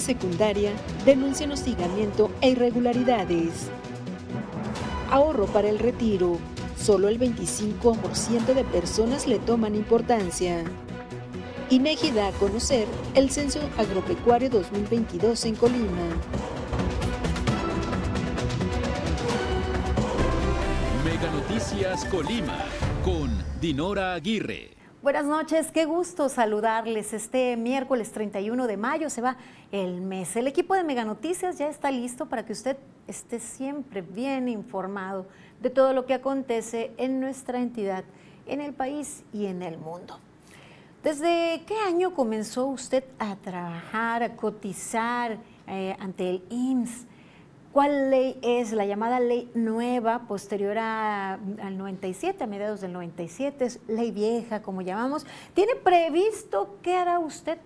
secundaria denuncian hostigamiento e irregularidades. Ahorro para el retiro. Solo el 25% de personas le toman importancia. INEGI da a conocer el Censo Agropecuario 2022 en Colima. Mega Noticias Colima con Dinora Aguirre. Buenas noches, qué gusto saludarles. Este miércoles 31 de mayo se va el mes. El equipo de Mega Noticias ya está listo para que usted esté siempre bien informado de todo lo que acontece en nuestra entidad, en el país y en el mundo. ¿Desde qué año comenzó usted a trabajar, a cotizar eh, ante el IMSS? ¿Cuál ley es la llamada ley nueva posterior al 97, a mediados del 97? Es ley vieja, como llamamos. ¿Tiene previsto qué hará usted,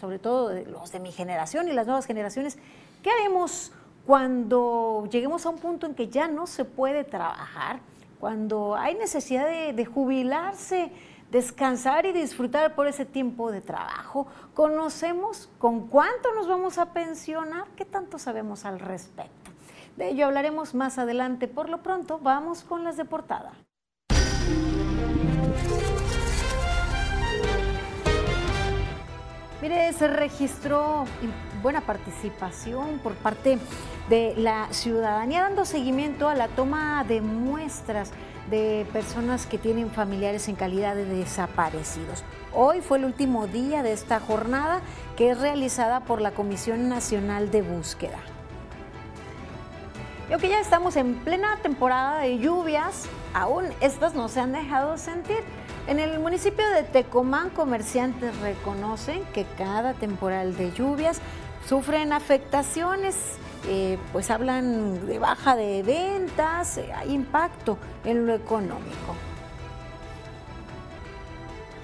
sobre todo los de mi generación y las nuevas generaciones? ¿Qué haremos cuando lleguemos a un punto en que ya no se puede trabajar? Cuando hay necesidad de jubilarse descansar y disfrutar por ese tiempo de trabajo. Conocemos con cuánto nos vamos a pensionar, qué tanto sabemos al respecto. De ello hablaremos más adelante. Por lo pronto, vamos con las de portada. Mire, se registró buena participación por parte de la ciudadanía dando seguimiento a la toma de muestras de personas que tienen familiares en calidad de desaparecidos. Hoy fue el último día de esta jornada que es realizada por la Comisión Nacional de Búsqueda. Y aunque ya estamos en plena temporada de lluvias, aún estas no se han dejado sentir. En el municipio de Tecomán, comerciantes reconocen que cada temporal de lluvias sufren afectaciones eh, pues hablan de baja de ventas, eh, hay impacto en lo económico.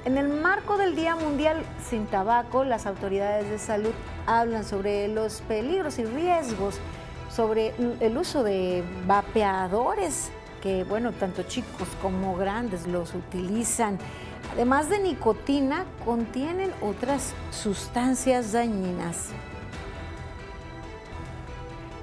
En el marco del Día Mundial sin Tabaco, las autoridades de salud hablan sobre los peligros y riesgos, sobre el uso de vapeadores, que bueno, tanto chicos como grandes los utilizan. Además de nicotina, contienen otras sustancias dañinas.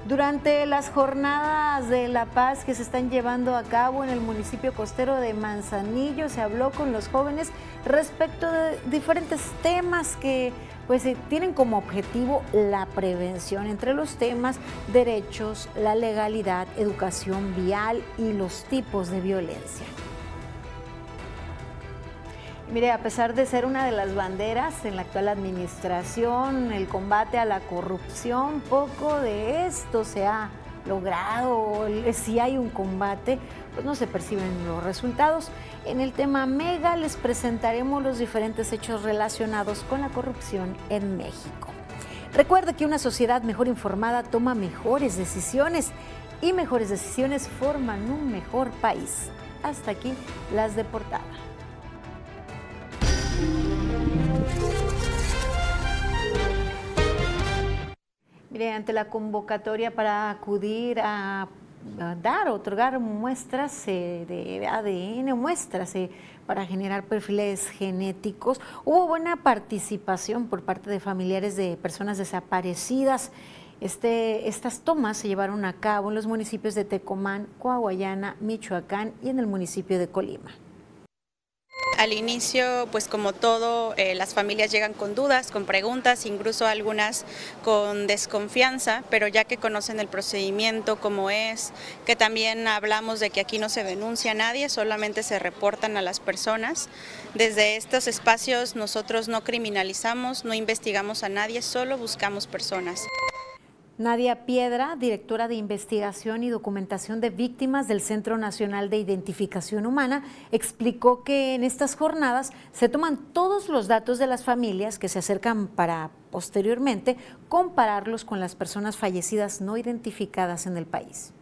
Durante las jornadas de La Paz que se están llevando a cabo en el municipio costero de Manzanillo, se habló con los jóvenes respecto de diferentes temas que pues eh, tienen como objetivo la prevención entre los temas derechos, la legalidad, educación vial y los tipos de violencia. Mire, a pesar de ser una de las banderas en la actual administración, el combate a la corrupción, poco de esto se ha logrado. Si hay un combate, pues no se perciben los resultados. En el tema Mega les presentaremos los diferentes hechos relacionados con la corrupción en México. Recuerde que una sociedad mejor informada toma mejores decisiones y mejores decisiones forman un mejor país. Hasta aquí las de portada. Mire, ante la convocatoria para acudir a, dar, otorgar muestras eh, de ADN, muestras eh, para generar perfiles genéticos, hubo buena participación por parte de familiares de personas desaparecidas. Este, estas tomas se llevaron a cabo en los municipios de Tecomán, Coahuayana, Michoacán y en el municipio de Colima. Al inicio, pues como todo, eh, las familias llegan con dudas, con preguntas, incluso algunas con desconfianza, pero ya que conocen el procedimiento, cómo es, que también hablamos de que aquí no se denuncia a nadie, solamente se reportan a las personas. Desde estos espacios nosotros no criminalizamos, no investigamos a nadie, solo buscamos personas. Nadia Piedra, directora de Investigación y Documentación de Víctimas del Centro Nacional de Identificación Humana, explicó que en estas jornadas se toman todos los datos de las familias que se acercan para posteriormente compararlos con las personas fallecidas no identificadas en el país.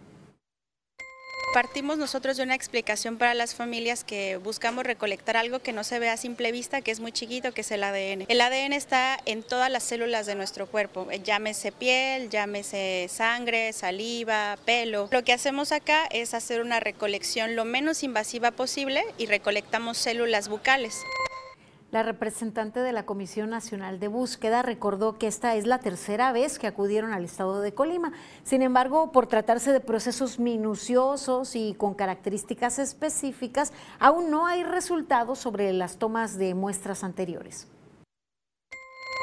Partimos nosotros de una explicación para las familias que buscamos recolectar algo que no se ve a simple vista, que es muy chiquito, que es el ADN. El ADN está en todas las células de nuestro cuerpo, llámese piel, llámese sangre, saliva, pelo. Lo que hacemos acá es hacer una recolección lo menos invasiva posible y recolectamos células bucales. La representante de la Comisión Nacional de Búsqueda recordó que esta es la tercera vez que acudieron al estado de Colima. Sin embargo, por tratarse de procesos minuciosos y con características específicas, aún no hay resultados sobre las tomas de muestras anteriores.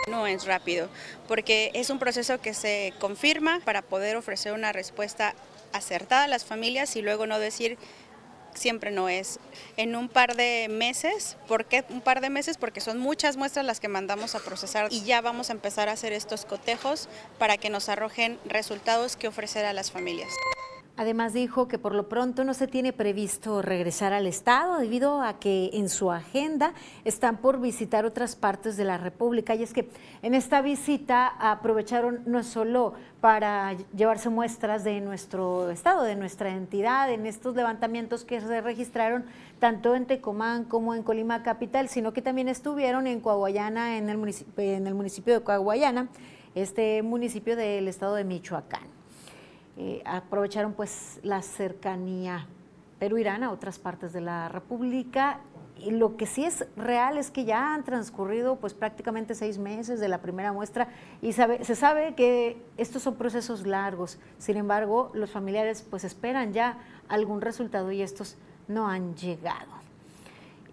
No es rápido, porque es un proceso que se confirma para poder ofrecer una respuesta acertada a las familias y luego no decir siempre no es en un par de meses. ¿Por qué un par de meses? Porque son muchas muestras las que mandamos a procesar y ya vamos a empezar a hacer estos cotejos para que nos arrojen resultados que ofrecer a las familias. Además dijo que por lo pronto no se tiene previsto regresar al Estado debido a que en su agenda están por visitar otras partes de la República. Y es que en esta visita aprovecharon no solo para llevarse muestras de nuestro Estado, de nuestra entidad, en estos levantamientos que se registraron tanto en Tecomán como en Colima Capital, sino que también estuvieron en Coahuayana, en el municipio, de Coahuayana, este municipio del Estado de Michoacán. Eh, aprovecharon pues la cercanía Perú-Irán a otras partes de la República. Y lo que sí es real es que ya han transcurrido pues prácticamente seis meses de la primera muestra y se sabe que estos son procesos largos. Sin embargo, los familiares pues esperan ya algún resultado y estos no han llegado.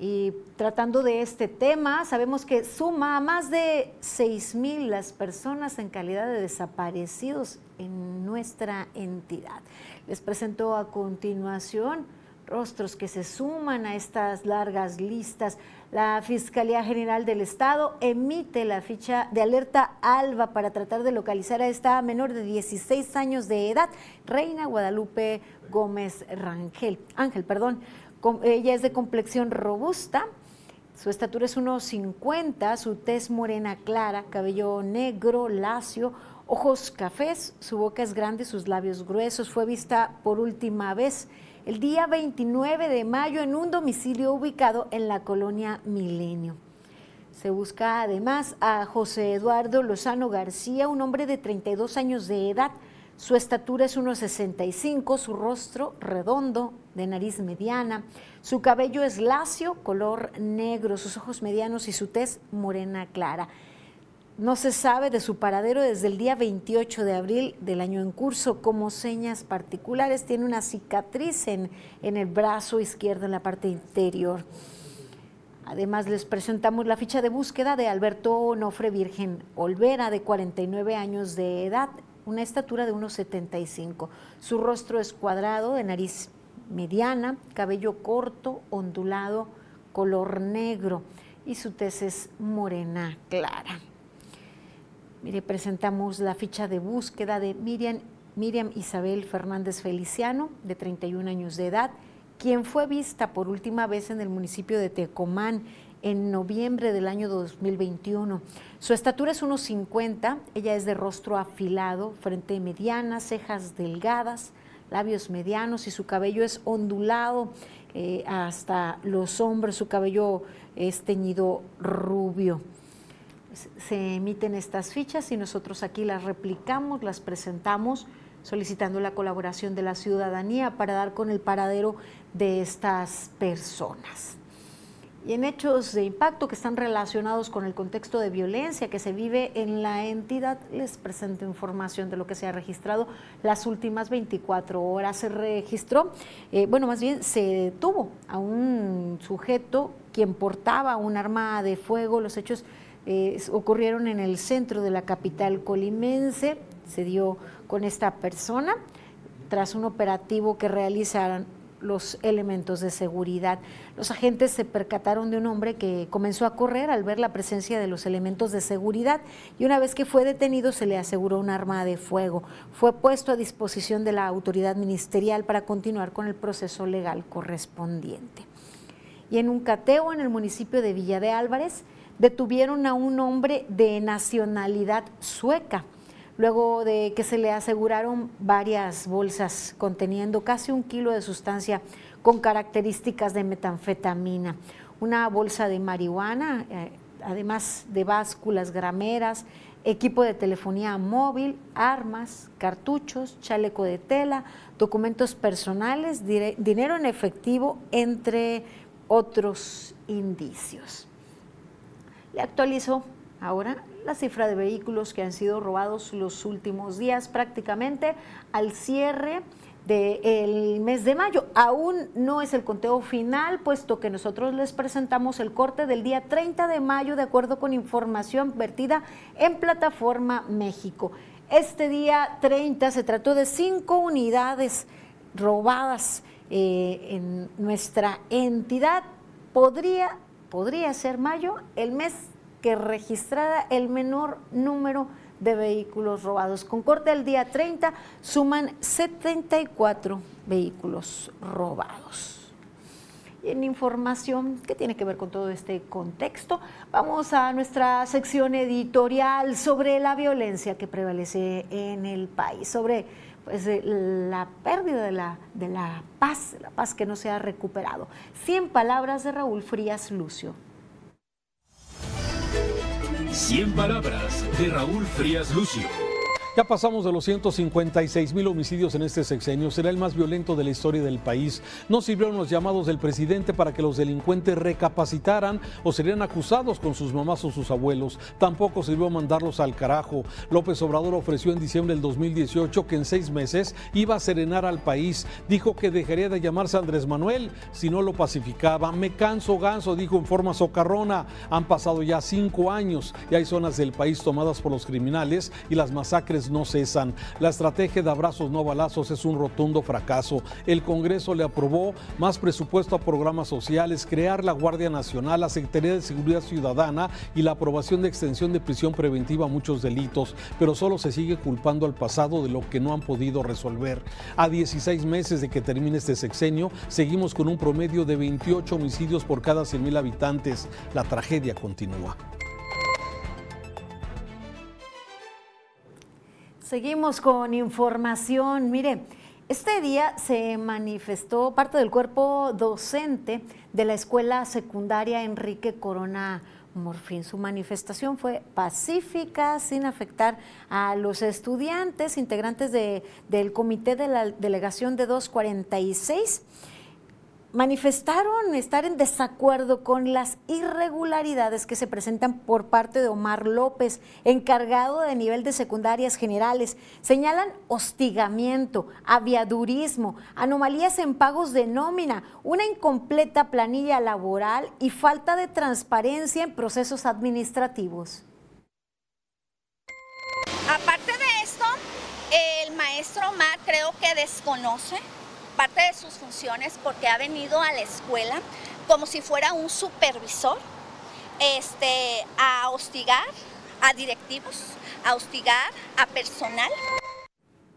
Y tratando de este tema, sabemos que suma a más de 6.000 las personas en calidad de desaparecidos en nuestra entidad. Les presento a continuación rostros que se suman a estas largas listas. La Fiscalía General del Estado emite la ficha de alerta ALBA para tratar de localizar a esta menor de 16 años de edad, Reina Guadalupe Gómez Rangel. Ángel, perdón. Ella es de complexión robusta, su estatura es 1,50, su tez morena clara, cabello negro, lacio, ojos cafés, su boca es grande, sus labios gruesos. Fue vista por última vez el día 29 de mayo en un domicilio ubicado en la colonia Milenio. Se busca además a José Eduardo Lozano García, un hombre de 32 años de edad, su estatura es 1,65, su rostro redondo, de nariz mediana, su cabello es lacio, color negro, sus ojos medianos y su tez morena clara. No se sabe de su paradero desde el día 28 de abril del año en curso. Como señas particulares, tiene una cicatriz en, el brazo izquierdo, en la parte interior. Además, les presentamos la ficha de búsqueda de Alberto Onofre Virgen Olvera, de 49 años de edad una estatura de unos 75. Su rostro es cuadrado, de nariz mediana, cabello corto, ondulado, color negro y su tez es morena clara. Mire, presentamos la ficha de búsqueda de Miriam, Isabel Fernández Feliciano, de 31 años de edad, quien fue vista por última vez en el municipio de Tecomán en noviembre del año 2021. Su estatura es 1,50, ella es de rostro afilado, frente mediana, cejas delgadas, labios medianos y su cabello es ondulado eh, hasta los hombros, su cabello es teñido rubio. Se emiten estas fichas y nosotros aquí las replicamos, las presentamos solicitando la colaboración de la ciudadanía para dar con el paradero de estas personas y en hechos de impacto que están relacionados con el contexto de violencia que se vive en la entidad, les presento información de lo que se ha registrado las últimas 24 horas. Se registró, eh, bueno, más bien se detuvo a un sujeto quien portaba un arma de fuego. Los hechos eh, ocurrieron en el centro de la capital colimense. Se dio con esta persona tras un operativo que realizaron los elementos de seguridad. Los agentes se percataron de un hombre que comenzó a correr al ver la presencia de los elementos de seguridad y una vez que fue detenido se le aseguró un arma de fuego. Fue puesto a disposición de la autoridad ministerial para continuar con el proceso legal correspondiente. Y en un cateo en el municipio de Villa de Álvarez detuvieron a un hombre de nacionalidad sueca luego de que se le aseguraron varias bolsas conteniendo casi un kilo de sustancia con características de metanfetamina, una bolsa de marihuana, eh, además de básculas grameras, equipo de telefonía móvil, armas, cartuchos, chaleco de tela, documentos personales, dinero en efectivo, entre otros indicios. Le actualizó ahora la cifra de vehículos que han sido robados los últimos días prácticamente al cierre del mes de mayo. Aún no es el conteo final, puesto que nosotros les presentamos el corte del día 30 de mayo de acuerdo con información vertida en Plataforma México. Este día 30 se trató de cinco unidades robadas eh, en nuestra entidad. Podría, podría ser mayo el mes que registrara el menor número de vehículos robados. Con corte el día 30 suman 74 vehículos robados. Y en información que tiene que ver con todo este contexto, vamos a nuestra sección editorial sobre la violencia que prevalece en el país, sobre pues, eh, la pérdida de la, de la paz, la paz que no se ha recuperado. 100 palabras de Raúl Frías Lucio. 100 palabras de Raúl Frías Lucio. Ya pasamos de los 156 mil homicidios en este sexenio. Será el más violento de la historia del país. No sirvieron los llamados del presidente para que los delincuentes recapacitaran o serían acusados con sus mamás o sus abuelos. Tampoco sirvió mandarlos al carajo. López Obrador ofreció en diciembre del 2018 que en seis meses iba a serenar al país. Dijo que dejaría de llamarse Andrés Manuel si no lo pacificaba. Me canso ganso, dijo en forma socarrona. Han pasado ya cinco años y hay zonas del país tomadas por los criminales y las masacres no cesan. La estrategia de abrazos no balazos es un rotundo fracaso. El Congreso le aprobó más presupuesto a programas sociales, crear la Guardia Nacional, la Secretaría de Seguridad Ciudadana y la aprobación de extensión de prisión preventiva a muchos delitos, pero solo se sigue culpando al pasado de lo que no han podido resolver. A 16 meses de que termine este sexenio, seguimos con un promedio de 28 homicidios por cada 100.000 habitantes. La tragedia continúa. Seguimos con información. Mire, este día se manifestó parte del cuerpo docente de la escuela secundaria Enrique Corona Morfín. Su manifestación fue pacífica, sin afectar a los estudiantes, integrantes del comité de la delegación de 246 manifestaron estar en desacuerdo con las irregularidades que se presentan por parte de Omar López, encargado de nivel de secundarias generales. Señalan hostigamiento, aviadurismo, anomalías en pagos de nómina, una incompleta planilla laboral y falta de transparencia en procesos administrativos. Aparte de esto, el maestro Omar creo que desconoce parte de sus funciones porque ha venido a la escuela como si fuera un supervisor este, a hostigar a directivos, a hostigar a personal.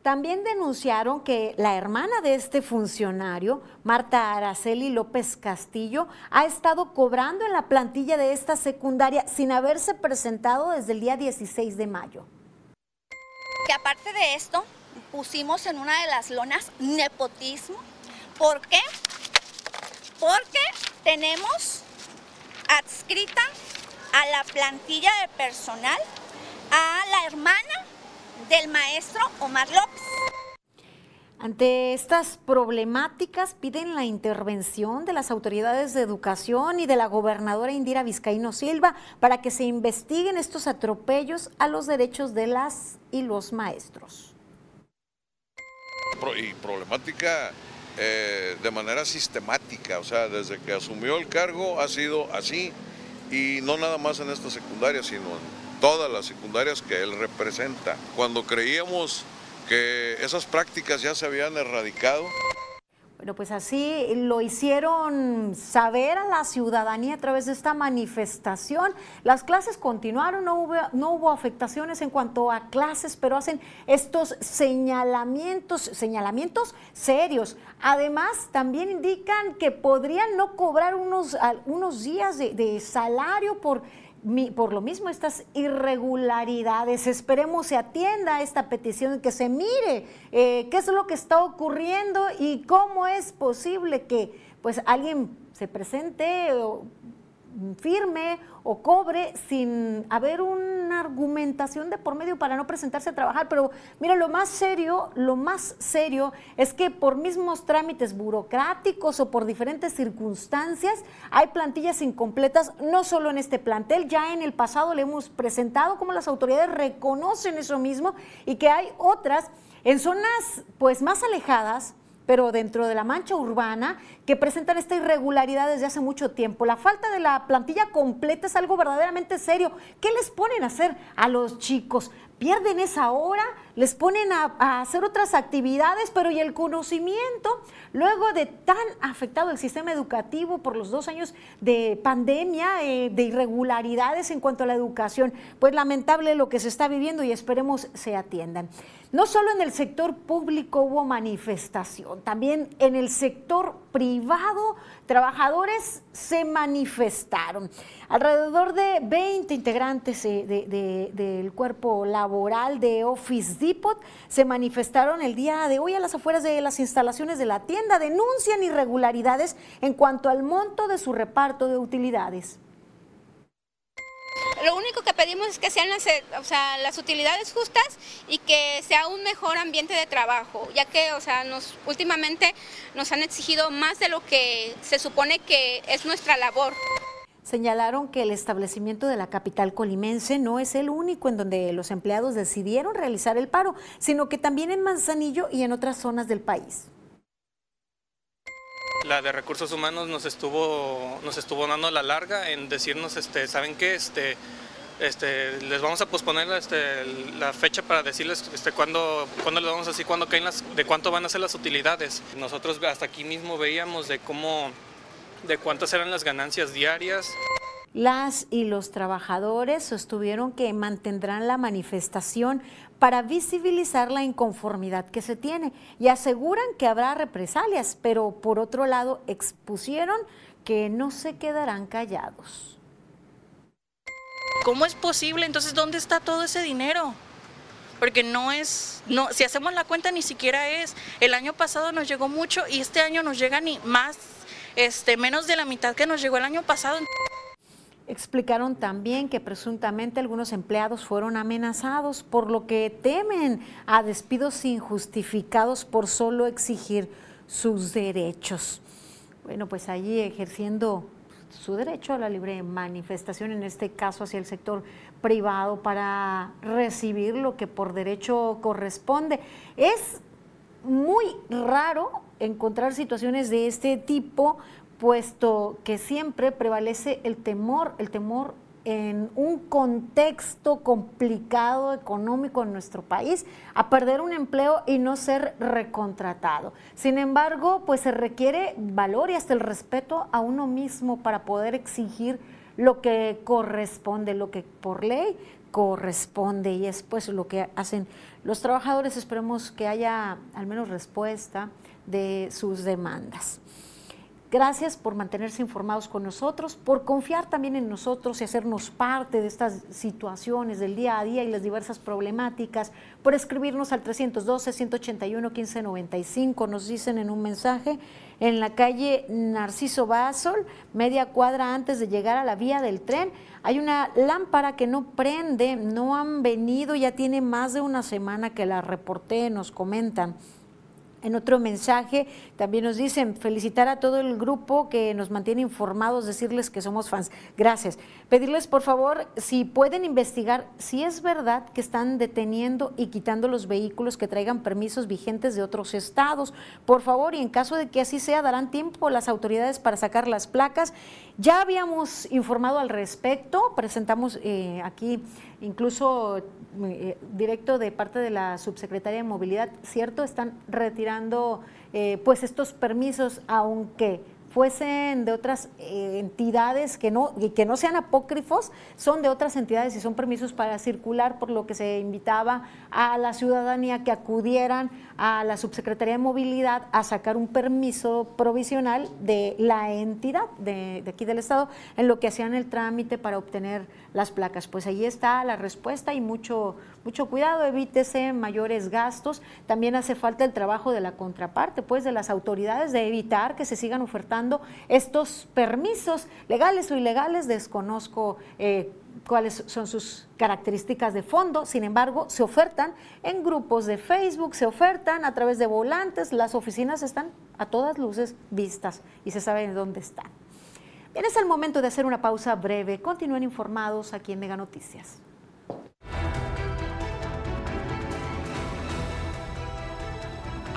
También denunciaron que la hermana de este funcionario, Marta Araceli López Castillo, ha estado cobrando en la plantilla de esta secundaria sin haberse presentado desde el día 16 de mayo. Que aparte de esto, pusimos en una de las lonas nepotismo. ¿Por qué? Porque tenemos adscrita a la plantilla de personal a la hermana del maestro Omar López. Ante estas problemáticas piden la intervención de las autoridades de educación y de la gobernadora Indira Vizcaíno Silva para que se investiguen estos atropellos a los derechos de las y los maestros y problemática eh, de manera sistemática, o sea, desde que asumió el cargo ha sido así y no nada más en esta secundaria, sino en todas las secundarias que él representa. Cuando creíamos que esas prácticas ya se habían erradicado, bueno, pues así lo hicieron saber a la ciudadanía a través de esta manifestación. Las clases continuaron, no hubo, no hubo afectaciones en cuanto a clases, pero hacen estos señalamientos, señalamientos serios. Además, también indican que podrían no cobrar unos, unos días de, de salario por por lo mismo estas irregularidades. Esperemos se atienda a esta petición, que se mire eh, qué es lo que está ocurriendo y cómo es posible que pues alguien se presente firme o cobre sin haber una argumentación de por medio para no presentarse a trabajar. Pero mira, lo más serio, lo más serio es que por mismos trámites burocráticos o por diferentes circunstancias hay plantillas incompletas, no solo en este plantel, ya en el pasado le hemos presentado cómo las autoridades reconocen eso mismo y que hay otras en zonas pues más alejadas pero dentro de la mancha urbana, que presentan esta irregularidad desde hace mucho tiempo. La falta de la plantilla completa es algo verdaderamente serio. ¿Qué les ponen a hacer a los chicos? pierden esa hora, les ponen a, hacer otras actividades, pero y el conocimiento, luego de tan afectado el sistema educativo por los dos años de pandemia, eh, de irregularidades en cuanto a la educación, pues lamentable lo que se está viviendo y esperemos se atiendan. No solo en el sector público hubo manifestación, también en el sector privado trabajadores se manifestaron. Alrededor de 20 integrantes del cuerpo laboral de Office Depot se manifestaron el día de hoy a las afueras de las instalaciones de la tienda, denuncian irregularidades en cuanto al monto de su reparto de utilidades. Lo único que pedimos es que sean las, eh, las utilidades justas y que sea un mejor ambiente de trabajo, ya que o sea, nos, últimamente nos han exigido más de lo que se supone que es nuestra labor. Señalaron que el establecimiento de la capital colimense no es el único en donde los empleados decidieron realizar el paro, sino que también en Manzanillo y en otras zonas del país la de recursos humanos nos estuvo, nos estuvo dando la larga en decirnos, este, ¿saben qué? Este, este, les vamos a posponer este, la fecha para decirles este, cuándo, cuándo les vamos a decir cuándo caen las, de cuánto van a ser las utilidades. Nosotros hasta aquí mismo veíamos de cómo, de cuántas eran las ganancias diarias. Las y los trabajadores sostuvieron que mantendrán la manifestación para visibilizar la inconformidad que se tiene y aseguran que habrá represalias, pero por otro lado expusieron que no se quedarán callados. ¿Cómo es posible? Entonces, ¿dónde está todo ese dinero? Porque no es, no, si hacemos la cuenta ni siquiera es. El año pasado nos llegó mucho y este año nos llega ni más, este, menos de la mitad que nos llegó el año pasado. Explicaron también que presuntamente algunos empleados fueron amenazados, por lo que temen a despidos injustificados por solo exigir sus derechos. Bueno, pues allí ejerciendo su derecho a la libre manifestación, en este caso hacia el sector privado, para recibir lo que por derecho corresponde. Es muy raro encontrar situaciones de este tipo puesto que siempre prevalece el temor, el temor en un contexto complicado económico en nuestro país a perder un empleo y no ser recontratado. Sin embargo, pues se requiere valor y hasta el respeto a uno mismo para poder exigir lo que corresponde, lo que por ley corresponde y es pues lo que hacen los trabajadores. Esperemos que haya al menos respuesta de sus demandas. Gracias por mantenerse informados con nosotros, por confiar también en nosotros y hacernos parte de estas situaciones del día a día y las diversas problemáticas, por escribirnos al 312-181-1595. Nos dicen en un mensaje en la calle Narciso Basol, media cuadra antes de llegar a la vía del tren. Hay una lámpara que no prende, no han venido, ya tiene más de una semana que la reporté, nos comentan. En otro mensaje también nos dicen felicitar a todo el grupo que nos mantiene informados, decirles que somos fans. Gracias. Pedirles por favor si pueden investigar si es verdad que están deteniendo y quitando los vehículos que traigan permisos vigentes de otros estados. Por favor, y en caso de que así sea, darán tiempo las autoridades para sacar las placas. Ya habíamos informado al respecto, presentamos eh, aquí incluso eh, directo de parte de la subsecretaria de Movilidad, cierto, están retirando eh, pues estos permisos, aunque fuesen de otras eh, entidades que no, que no sean apócrifos, son de otras entidades y son permisos para circular, por lo que se invitaba a la ciudadanía que acudieran a la Subsecretaría de Movilidad a sacar un permiso provisional de la entidad de, de aquí del Estado en lo que hacían el trámite para obtener las placas. Pues ahí está la respuesta y mucho, mucho cuidado, evítese mayores gastos. También hace falta el trabajo de la contraparte, pues de las autoridades, de evitar que se sigan ofertando estos permisos legales o ilegales, desconozco eh, cuáles son sus características de fondo, sin embargo, se ofertan en grupos de Facebook, se ofertan a través de volantes, las oficinas están a todas luces vistas y se sabe dónde están. Bien, es el momento de hacer una pausa breve. Continúen informados aquí en Mega Noticias.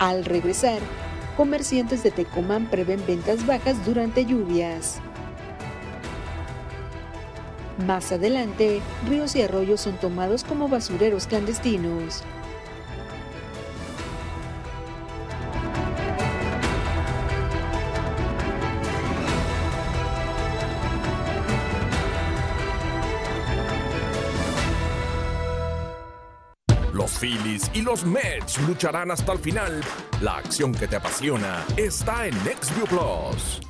Al regresar, comerciantes de Tecomán prevén ventas bajas durante lluvias. Más adelante, ríos y arroyos son tomados como basureros clandestinos. Y los Mets lucharán hasta el final. La acción que te apasiona está en NextView Plus.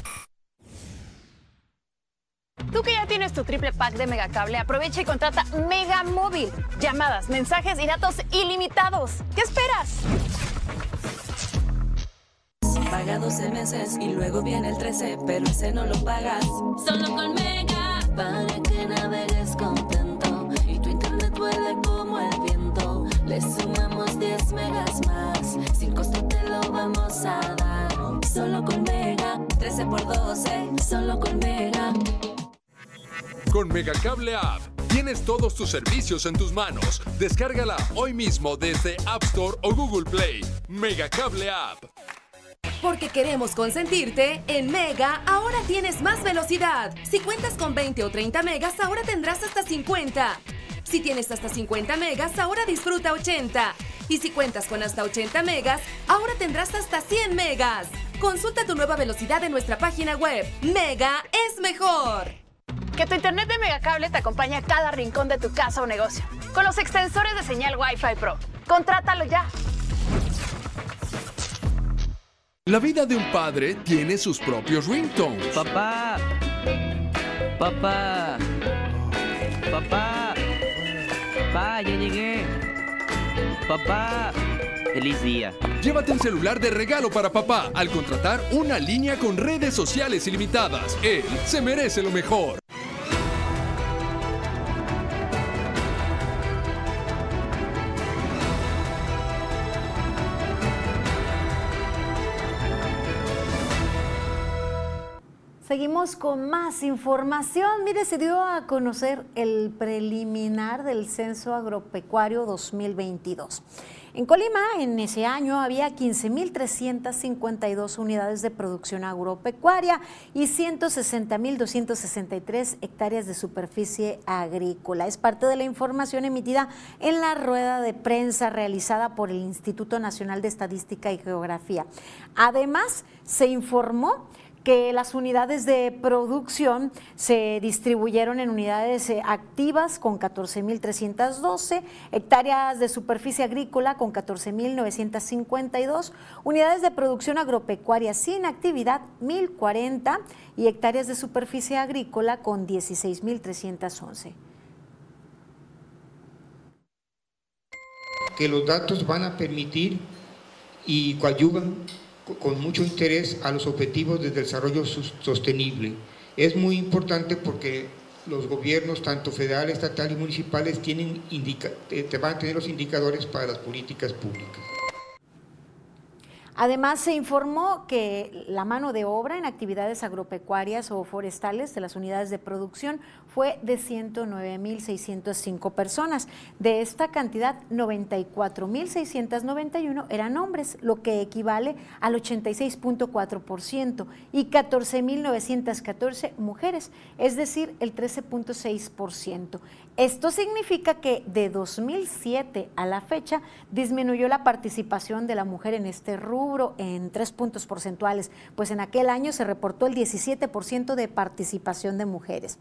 Tú que ya tienes tu triple pack de Megacable, aprovecha y contrata Mega Móvil. Llamadas, mensajes y datos ilimitados. ¿Qué esperas? Paga 12 meses y luego viene el 13, pero ese no lo pagas. Solo con Mega, para que navegues contento y tu internet vuele como el viento. Le sumamos 10 megas más, sin costo te lo vamos a dar. Solo con Mega, 13 por 12, solo con Mega. Con Megacable App tienes todos tus servicios en tus manos. Descárgala hoy mismo desde App Store o Google Play. Megacable App. Porque queremos consentirte, en Mega ahora tienes más velocidad. Si cuentas con 20 o 30 megas, ahora tendrás hasta 50. Si tienes hasta 50 megas, ahora disfruta 80. Y si cuentas con hasta 80 megas, ahora tendrás hasta 100 megas. Consulta tu nueva velocidad en nuestra página web. Mega es mejor. Que tu internet de Megacable te acompañe a cada rincón de tu casa o negocio. Con los extensores de señal Wi-Fi Pro. Contrátalo ya. La vida de un padre tiene sus propios ringtones. Papá. Papá. Papá. Papá, ya llegué. Papá. Feliz día. Llévate un celular de regalo para papá al contratar una línea con redes sociales ilimitadas. Él se merece lo mejor. Seguimos con más información. Mire, se dio a conocer el preliminar del Censo Agropecuario 2022. En Colima, en ese año, había 15.352 unidades de producción agropecuaria y 160.263 hectáreas de superficie agrícola. Es parte de la información emitida en la rueda de prensa realizada por el Instituto Nacional de Estadística y Geografía. Además, se informó que las unidades de producción se distribuyeron en unidades eh, activas con 14.312, hectáreas de superficie agrícola con 14.952, unidades de producción agropecuaria sin actividad 1.040 y hectáreas de superficie agrícola con 16.311. Que los datos van a permitir y coadyuvan con mucho interés a los objetivos de desarrollo sostenible. Es muy importante porque los gobiernos, tanto federal, estatal y municipales, tienen van a tener los indicadores para las políticas públicas. Además, se informó que la mano de obra en actividades agropecuarias o forestales de las unidades de producción fue de 109.605 personas. De esta cantidad, 94.691 eran hombres, lo que equivale al 86.4%, y 14.914 mujeres, es decir, el 13.6%. Esto significa que de 2007 a la fecha disminuyó la participación de la mujer en este rubro en tres puntos porcentuales, pues en aquel año se reportó el 17% de participación de mujeres.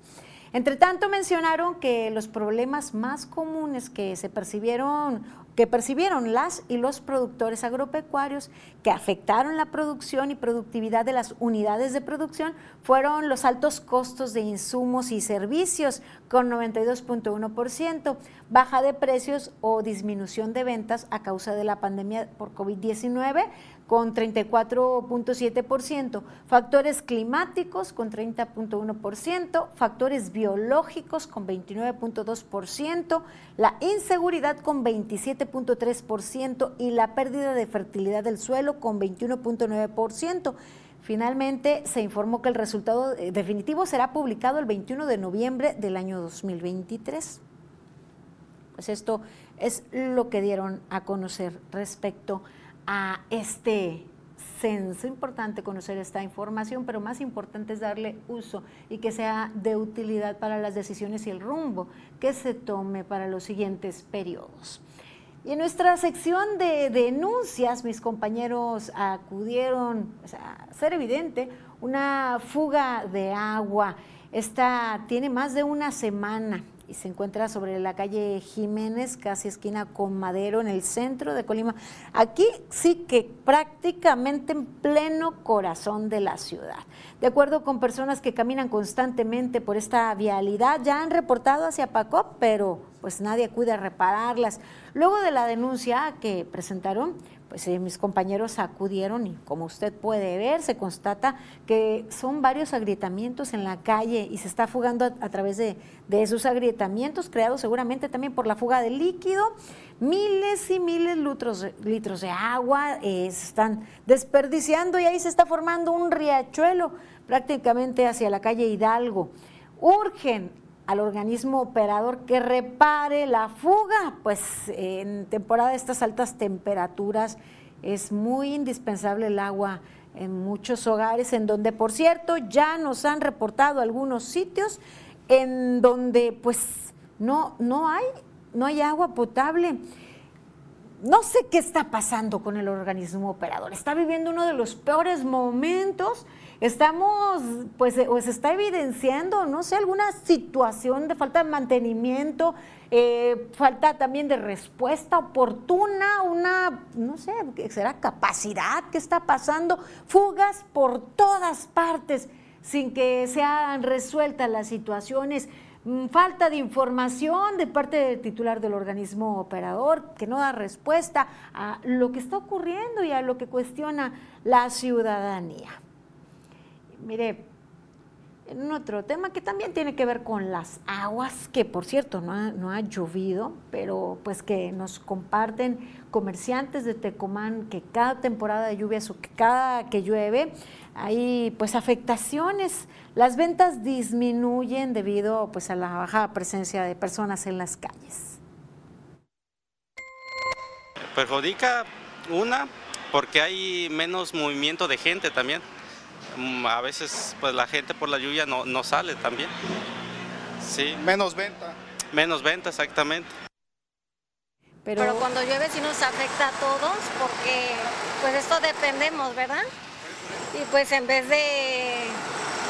Entre tanto, mencionaron que los problemas más comunes que se percibieron que percibieron las y los productores agropecuarios que afectaron la producción y productividad de las unidades de producción fueron los altos costos de insumos y servicios con 92.1%, baja de precios o disminución de ventas a causa de la pandemia por COVID-19 con 34.7%, factores climáticos con 30.1%, factores biológicos con 29.2%, la inseguridad con 27.3% y la pérdida de fertilidad del suelo con 21.9%. Finalmente, se informó que el resultado eh, definitivo será publicado el 21 de noviembre del año 2023. Pues esto es lo que dieron a conocer respecto a a este censo. Importante conocer esta información, pero más importante es darle uso y que sea de utilidad para las decisiones y el rumbo que se tome para los siguientes periodos. Y en nuestra sección de denuncias, mis compañeros acudieron a ser evidente una fuga de agua. Esta tiene más de una semana y se encuentra sobre la calle Jiménez, casi esquina con Madero, en el centro de Colima. Aquí sí que prácticamente en pleno corazón de la ciudad. De acuerdo con personas que caminan constantemente por esta vialidad, ya han reportado hacia Pacop, pero pues nadie acude a repararlas. Luego de la denuncia que presentaron, pues eh, mis compañeros acudieron y como usted puede ver, se constata que son varios agrietamientos en la calle y se está fugando a, través de, esos agrietamientos, creados seguramente también por la fuga de líquido. Miles y miles litros, litros de agua eh, se están desperdiciando y ahí se está formando un riachuelo prácticamente hacia la calle Hidalgo. Urgen al organismo operador que repare la fuga, pues en temporada de estas altas temperaturas es muy indispensable el agua en muchos hogares, en donde por cierto ya nos han reportado algunos sitios en donde pues no, no hay, no hay agua potable. No sé qué está pasando con el organismo operador. Está viviendo uno de los peores momentos estamos, pues, eh, o se está evidenciando, no sé, alguna situación de falta de mantenimiento, eh, falta también de respuesta oportuna, una, no sé, será capacidad que está pasando, fugas por todas partes sin que sean resueltas las situaciones. Mm, falta de información de parte del titular del organismo operador que no da respuesta a lo que está ocurriendo y a lo que cuestiona la ciudadanía. Mire, en otro tema que también tiene que ver con las aguas, que por cierto no ha, no ha llovido, pero pues que nos comparten comerciantes de Tecomán que cada temporada de lluvias o que cada que llueve hay pues afectaciones. Las ventas disminuyen debido pues a la baja presencia de personas en las calles. Perjudica una porque hay menos movimiento de gente también a veces pues la gente por la lluvia no, no sale también. Sí. Menos venta. Menos venta, exactamente. Pero, cuando llueve sí nos afecta a todos porque pues esto dependemos, ¿verdad? Y pues en vez de,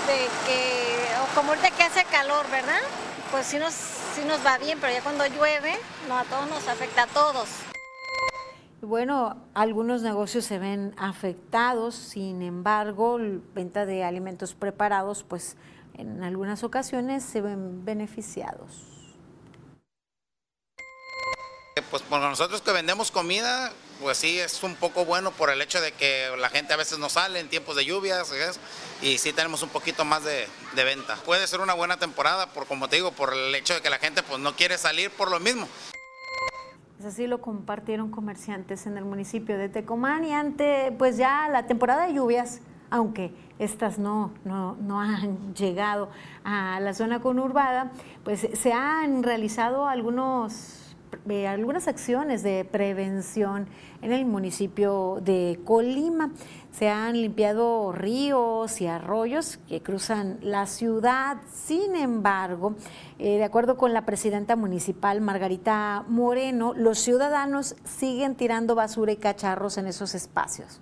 de que, o como ahorita que hace calor, ¿verdad? Pues sí nos, sí nos va bien, pero ya cuando llueve, no a todos nos afecta a todos. Bueno, algunos negocios se ven afectados, sin embargo, venta de alimentos preparados, pues en algunas ocasiones se ven beneficiados. Pues por nosotros que vendemos comida, pues sí es un poco bueno por el hecho de que la gente a veces no sale en tiempos de lluvias y sí tenemos un poquito más de, de, venta. Puede ser una buena temporada, por como te digo, por el hecho de que la gente pues no quiere salir por lo mismo. Así lo compartieron comerciantes en el municipio de Tecomán y ante pues ya la temporada de lluvias, aunque estas no, no, han llegado a la zona conurbada, pues se han realizado algunos algunas acciones de prevención en el municipio de Colima. Se han limpiado ríos y arroyos que cruzan la ciudad. Sin embargo, eh, de acuerdo con la presidenta municipal Margarita Moreno, los ciudadanos siguen tirando basura y cacharros en esos espacios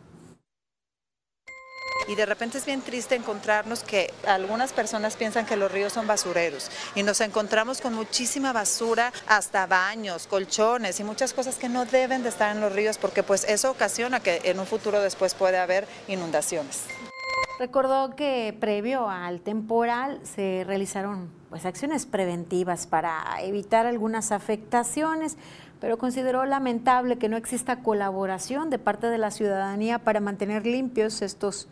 y de repente es bien triste encontrarnos que algunas personas piensan que los ríos son basureros y nos encontramos con muchísima basura, hasta baños, colchones y muchas cosas que no deben de estar en los ríos porque pues eso ocasiona que en un futuro después puede haber inundaciones. Recordó que previo al temporal se realizaron pues, acciones preventivas para evitar algunas afectaciones, pero consideró lamentable que no exista colaboración de parte de la ciudadanía para mantener limpios estos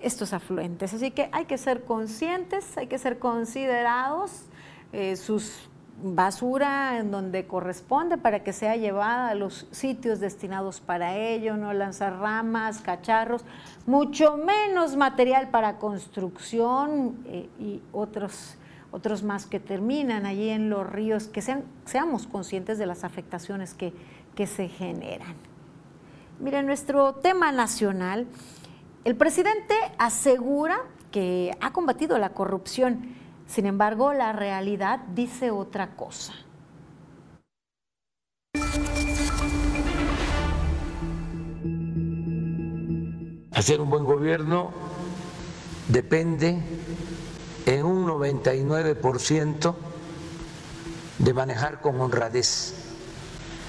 estos afluentes. Así que hay que ser conscientes, hay que ser considerados, eh, sus basura en donde corresponde para que sea llevada a los sitios destinados para ello, no lanzar ramas, cacharros, mucho menos material para construcción eh, y otros, otros más que terminan allí en los ríos, que sean, seamos conscientes de las afectaciones que, que se generan. Mira, nuestro tema nacional el presidente asegura que ha combatido la corrupción, sin embargo la realidad dice otra cosa. Hacer un buen gobierno depende en un 99% de manejar con honradez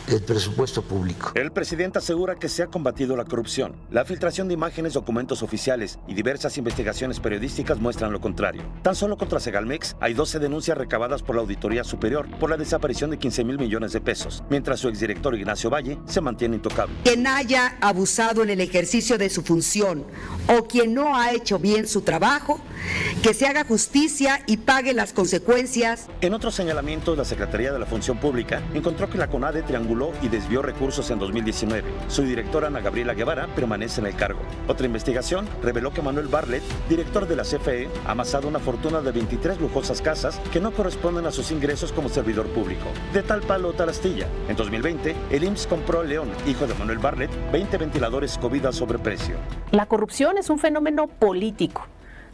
el presupuesto público. El presidente asegura que se ha combatido la corrupción. La filtración de imágenes, documentos oficiales y diversas investigaciones periodísticas muestran lo contrario. Tan solo contra Segalmex hay 12 denuncias recabadas por la Auditoría Superior por la desaparición de 15 mil millones de pesos, mientras su exdirector Ignacio Valle se mantiene intocable. Quien haya abusado en el ejercicio de su función o quien no ha hecho bien su trabajo, que se haga justicia y pague las consecuencias. En otros señalamientos, la Secretaría de la Función Pública encontró que la CONADE trianguló y desvió recursos en 2019. Su directora Ana Gabriela Guevara permanece en el cargo. Otra investigación reveló que Manuel Barlet, director de la CFE, ha amasado una fortuna de 23 lujosas casas que no corresponden a sus ingresos como servidor público. De tal palo tal astilla. En 2020, el IMSS compró a León, hijo de Manuel Barlet, 20 ventiladores COVID a sobreprecio. La corrupción es un fenómeno político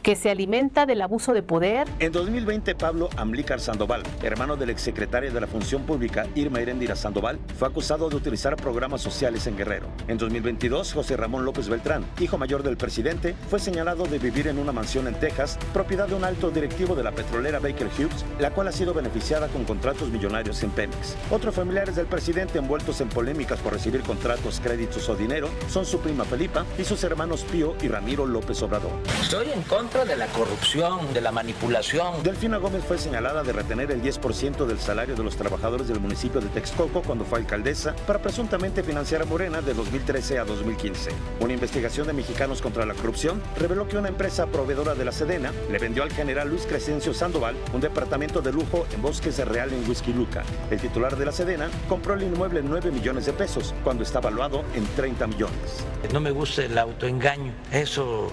que se alimenta del abuso de poder. En 2020, Pablo Amlícar Sandoval, hermano del exsecretario de la Función Pública Irma Irendira Sandoval, fue acusado de utilizar programas sociales en Guerrero. En 2022, José Ramón López Beltrán, hijo mayor del presidente, fue señalado de vivir en una mansión en Texas, propiedad de un alto directivo de la petrolera Baker Hughes, la cual ha sido beneficiada con contratos millonarios en Pemex. Otros familiares del presidente envueltos en polémicas por recibir contratos, créditos o dinero son su prima Felipa y sus hermanos Pío y Ramiro López Obrador. Estoy en contra de la corrupción, de la manipulación. Delfina Gómez fue señalada de retener el 10% del salario de los trabajadores del municipio de Texcoco cuando fue alcaldesa para presuntamente financiar a Morena de 2013 a 2015. Una investigación de Mexicanos contra la Corrupción reveló que una empresa proveedora de la Sedena le vendió al general Luis Crescencio Sandoval un departamento de lujo en Bosques de Real en Luca. El titular de la Sedena compró el inmueble en 9 millones de pesos cuando está valuado en 30 millones. No me gusta el autoengaño. Eso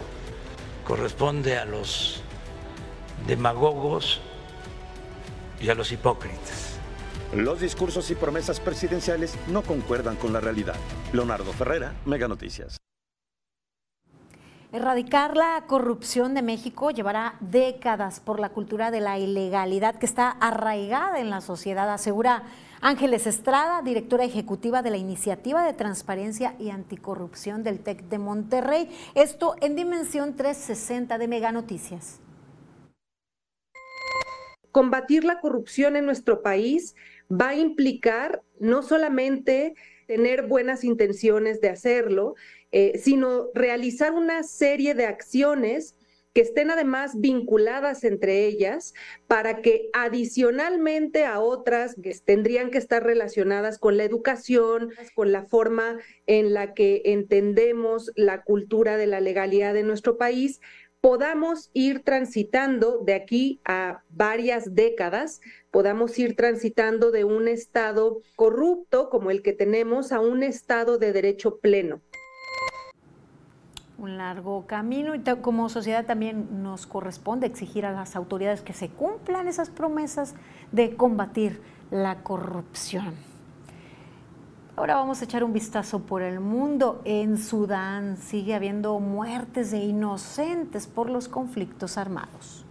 corresponde a los demagogos y a los hipócritas. Los discursos y promesas presidenciales no concuerdan con la realidad. Leonardo Ferrera, Mega Noticias. Erradicar la corrupción de México llevará décadas por la cultura de la ilegalidad que está arraigada en la sociedad, asegura Ángeles Estrada, directora ejecutiva de la Iniciativa de Transparencia y Anticorrupción del TEC de Monterrey. Esto en Dimensión 360 de Mega Noticias. Combatir la corrupción en nuestro país va a implicar no solamente tener buenas intenciones de hacerlo, eh, sino realizar una serie de acciones que estén además vinculadas entre ellas para que adicionalmente a otras que tendrían que estar relacionadas con la educación, con la forma en la que entendemos la cultura de la legalidad de nuestro país, podamos ir transitando de aquí a varias décadas, podamos ir transitando de un estado corrupto como el que tenemos a un estado de derecho pleno un largo camino y como sociedad también nos corresponde exigir a las autoridades que se cumplan esas promesas de combatir la corrupción. Ahora vamos a echar un vistazo por el mundo. En Sudán sigue habiendo muertes de inocentes por los conflictos armados.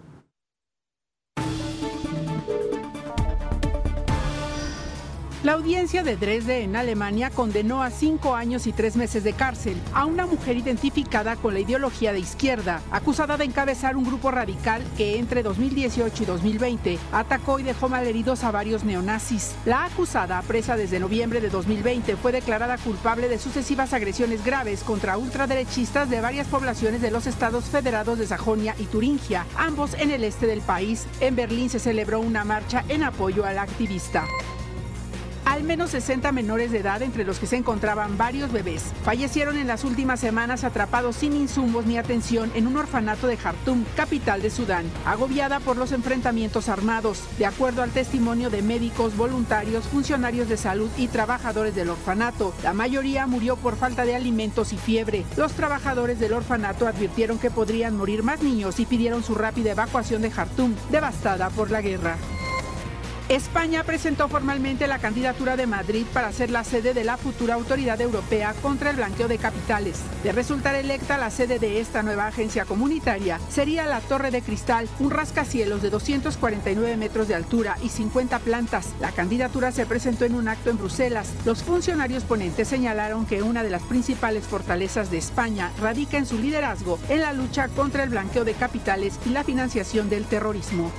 La audiencia de Dresde en Alemania condenó a cinco años y tres meses de cárcel a una mujer identificada con la ideología de izquierda, acusada de encabezar un grupo radical que entre 2018 y 2020 atacó y dejó malheridos a varios neonazis. La acusada, presa desde noviembre de 2020, fue declarada culpable de sucesivas agresiones graves contra ultraderechistas de varias poblaciones de los estados federados de Sajonia y Turingia, ambos en el este del país. En Berlín se celebró una marcha en apoyo al activista. Al menos 60 menores de edad, entre los que se encontraban varios bebés, fallecieron en las últimas semanas atrapados sin insumos ni atención en un orfanato de Jartum, capital de Sudán, agobiada por los enfrentamientos armados. De acuerdo al testimonio de médicos, voluntarios, funcionarios de salud y trabajadores del orfanato, la mayoría murió por falta de alimentos y fiebre. Los trabajadores del orfanato advirtieron que podrían morir más niños y pidieron su rápida evacuación de Jartum, devastada por la guerra. España presentó formalmente la candidatura de Madrid para ser la sede de la futura autoridad europea contra el blanqueo de capitales. De resultar electa la sede de esta nueva agencia comunitaria, sería la Torre de Cristal, un rascacielos de 249 metros de altura y 50 plantas. La candidatura se presentó en un acto en Bruselas. Los funcionarios ponentes señalaron que una de las principales fortalezas de España radica en su liderazgo en la lucha contra el blanqueo de capitales y la financiación del terrorismo.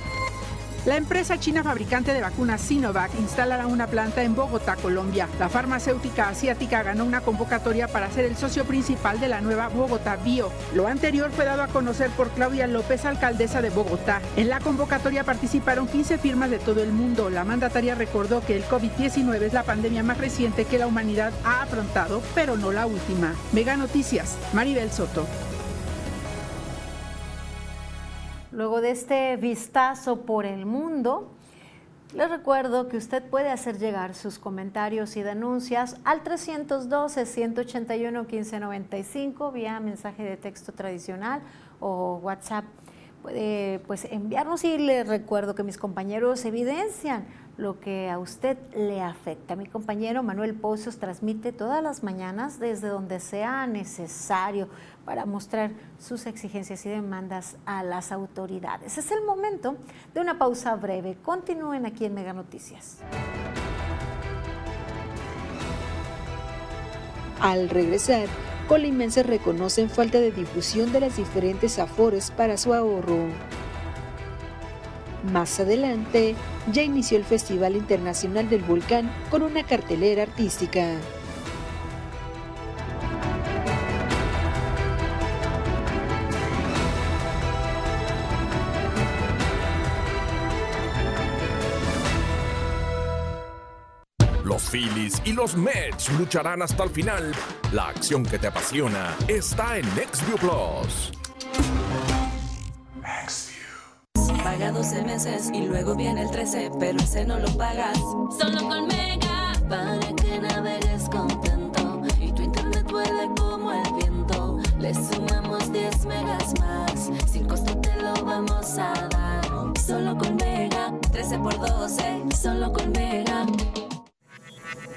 La empresa china fabricante de vacunas Sinovac instalará una planta en Bogotá, Colombia. La farmacéutica asiática ganó una convocatoria para ser el socio principal de la nueva Bogotá Bio. Lo anterior fue dado a conocer por Claudia López, alcaldesa de Bogotá. En la convocatoria participaron 15 firmas de todo el mundo. La mandataria recordó que el COVID-19 es la pandemia más reciente que la humanidad ha afrontado, pero no la última. Mega Noticias, Maribel Soto. Luego de este vistazo por el mundo, les recuerdo que usted puede hacer llegar sus comentarios y denuncias al 312-181-1595 vía mensaje de texto tradicional o WhatsApp. Puede pues, enviarnos y les recuerdo que mis compañeros evidencian lo que a usted le afecta. Mi compañero Manuel Pozos transmite todas las mañanas desde donde sea necesario para mostrar sus exigencias y demandas a las autoridades. Es el momento de una pausa breve. Continúen aquí en Mega Noticias. Al regresar, colimenses reconocen falta de difusión de las diferentes afores para su ahorro. Más adelante, ya inició el Festival Internacional del Volcán con una cartelera artística. Los Phillies y los Mets lucharán hasta el final. La acción que te apasiona está en NextView Plus. Paga 12 meses y luego viene el 13, pero ese no lo pagas. Solo con Mega, para que navegues contento y tu internet vuele como el viento. Le sumamos 10 megas más, sin costo te lo vamos a dar. Solo con Mega, 13 por 12, solo con Mega.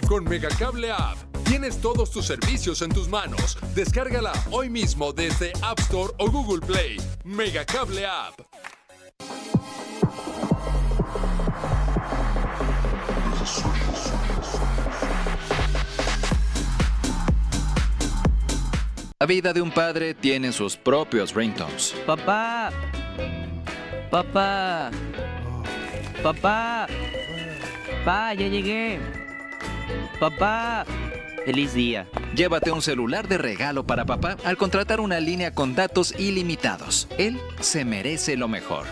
Con Megacable App tienes todos tus servicios en tus manos. Descárgala hoy mismo desde App Store o Google Play. Megacable App. La vida de un padre tiene sus propios ringtones. Papá. Papá. Papá. Papá, ya llegué. Papá. Feliz día. Llévate un celular de regalo para papá al contratar una línea con datos ilimitados. Él se merece lo mejor.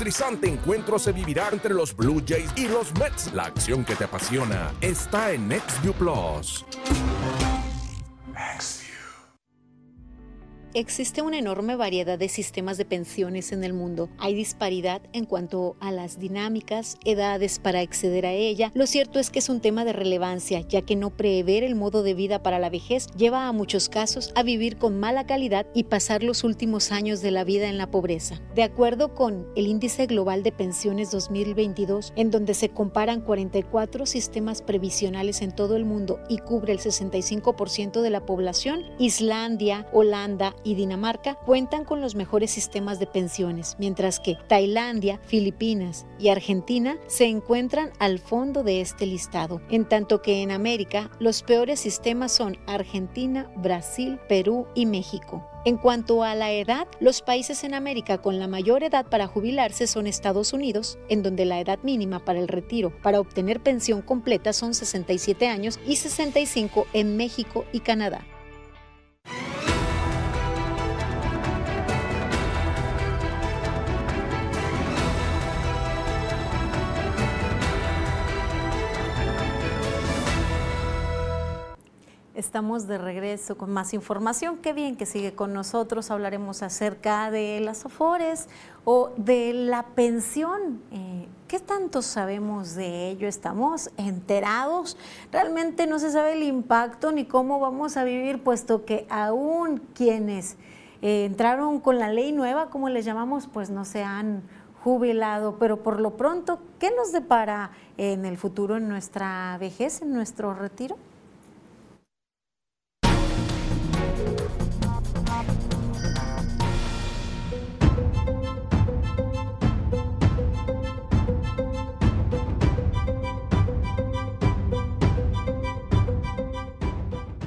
Electrizante encuentro se vivirá entre los Blue Jays y los Mets. La acción que te apasiona está en NextView Plus. Existe una enorme variedad de sistemas de pensiones en el mundo. Hay disparidad en cuanto a las dinámicas, edades para acceder a ella. Lo cierto es que es un tema de relevancia, ya que no prever el modo de vida para la vejez lleva a muchos casos a vivir con mala calidad y pasar los últimos años de la vida en la pobreza. De acuerdo con el Índice Global de Pensiones 2022, en donde se comparan 44 sistemas previsionales en todo el mundo y cubre el 65% de la población, Islandia, Holanda, y Dinamarca cuentan con los mejores sistemas de pensiones, mientras que Tailandia, Filipinas y Argentina se encuentran al fondo de este listado, en tanto que en América los peores sistemas son Argentina, Brasil, Perú y México. En cuanto a la edad, los países en América con la mayor edad para jubilarse son Estados Unidos, en donde la edad mínima para el retiro para obtener pensión completa son 67 años y 65 en México y Canadá. Estamos de regreso con más información. Qué bien que sigue con nosotros. Hablaremos acerca de las AFORES o de la pensión. Eh, ¿Qué tanto sabemos de ello? ¿Estamos enterados? Realmente no se sabe el impacto ni cómo vamos a vivir, puesto que aún quienes eh, entraron con la ley nueva, como les llamamos, pues no se han jubilado. Pero por lo pronto, ¿qué nos depara en el futuro, en nuestra vejez, en nuestro retiro?